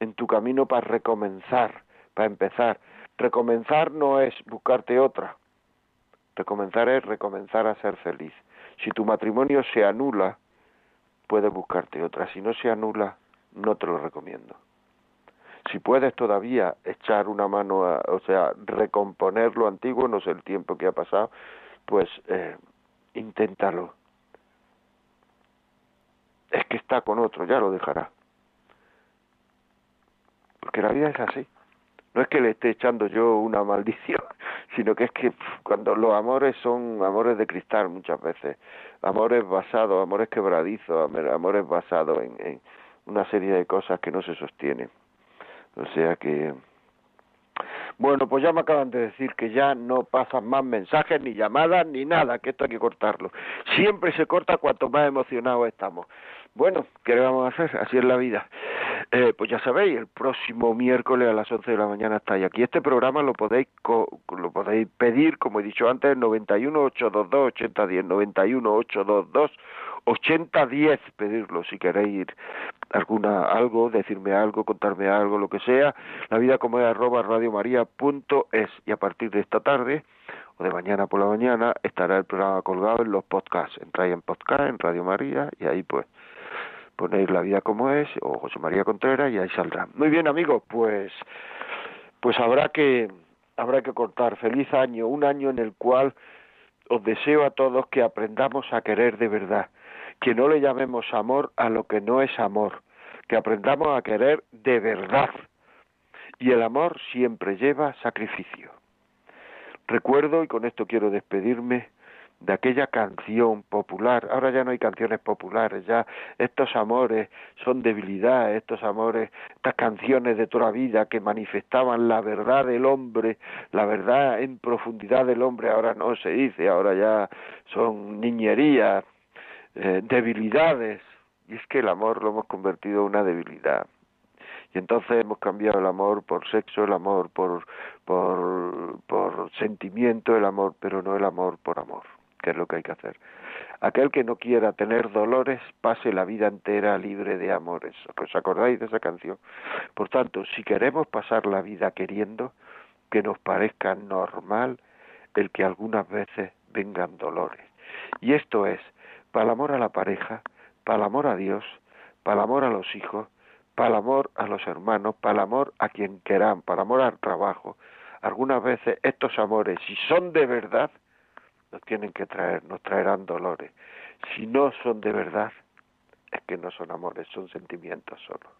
en tu camino para recomenzar, para empezar. Recomenzar no es buscarte otra. Recomenzar es recomenzar a ser feliz. Si tu matrimonio se anula, puedes buscarte otra. Si no se anula, no te lo recomiendo. Si puedes todavía echar una mano, a, o sea, recomponer lo antiguo, no sé el tiempo que ha pasado, pues eh, inténtalo. Es que está con otro, ya lo dejará. Porque la vida es así no es que le esté echando yo una maldición, sino que es que cuando los amores son amores de cristal muchas veces, amores basados, amores quebradizos, amores basados en, en una serie de cosas que no se sostienen. O sea que bueno, pues ya me acaban de decir que ya no pasan más mensajes, ni llamadas, ni nada, que esto hay que cortarlo. Siempre se corta cuanto más emocionados estamos. Bueno, ¿qué le vamos a hacer? Así es la vida. Eh, pues ya sabéis, el próximo miércoles a las 11 de la mañana estáis aquí. Este programa lo podéis lo podéis pedir, como he dicho antes, 91 822 8010, 91 822 8010, pedirlo si queréis alguna algo, decirme algo, contarme algo, lo que sea. La vida como es arroba radiomaria.es y a partir de esta tarde o de mañana por la mañana estará el programa colgado en los podcasts. Entráis en podcast en Radio María y ahí pues ponéis La vida como es o José María Contreras y ahí saldrá. Muy bien amigos, pues pues habrá que habrá que cortar. Feliz año, un año en el cual os deseo a todos que aprendamos a querer de verdad, que no le llamemos amor a lo que no es amor, que aprendamos a querer de verdad. Y el amor siempre lleva sacrificio. Recuerdo, y con esto quiero despedirme, de aquella canción popular. Ahora ya no hay canciones populares, ya estos amores son debilidad, estos amores, estas canciones de toda vida que manifestaban la verdad del hombre, la verdad en profundidad del hombre, ahora no se dice, ahora ya son niñerías, eh, debilidades. Y es que el amor lo hemos convertido en una debilidad y entonces hemos cambiado el amor por sexo, el amor por, por, por sentimiento, el amor, pero no el amor por amor que es lo que hay que hacer. Aquel que no quiera tener dolores, pase la vida entera libre de amores. ¿Os acordáis de esa canción? Por tanto, si queremos pasar la vida queriendo, que nos parezca normal el que algunas veces vengan dolores. Y esto es, para el amor a la pareja, para el amor a Dios, para el amor a los hijos, para el amor a los hermanos, para el amor a quien quieran, para el amor al trabajo. Algunas veces estos amores, si son de verdad, nos tienen que traer, nos traerán dolores. Si no son de verdad, es que no son amores, son sentimientos solo.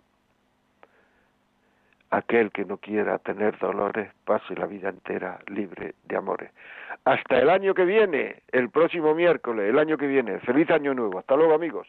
Aquel que no quiera tener dolores, pase la vida entera libre de amores. Hasta el año que viene, el próximo miércoles, el año que viene. Feliz año nuevo. Hasta luego amigos.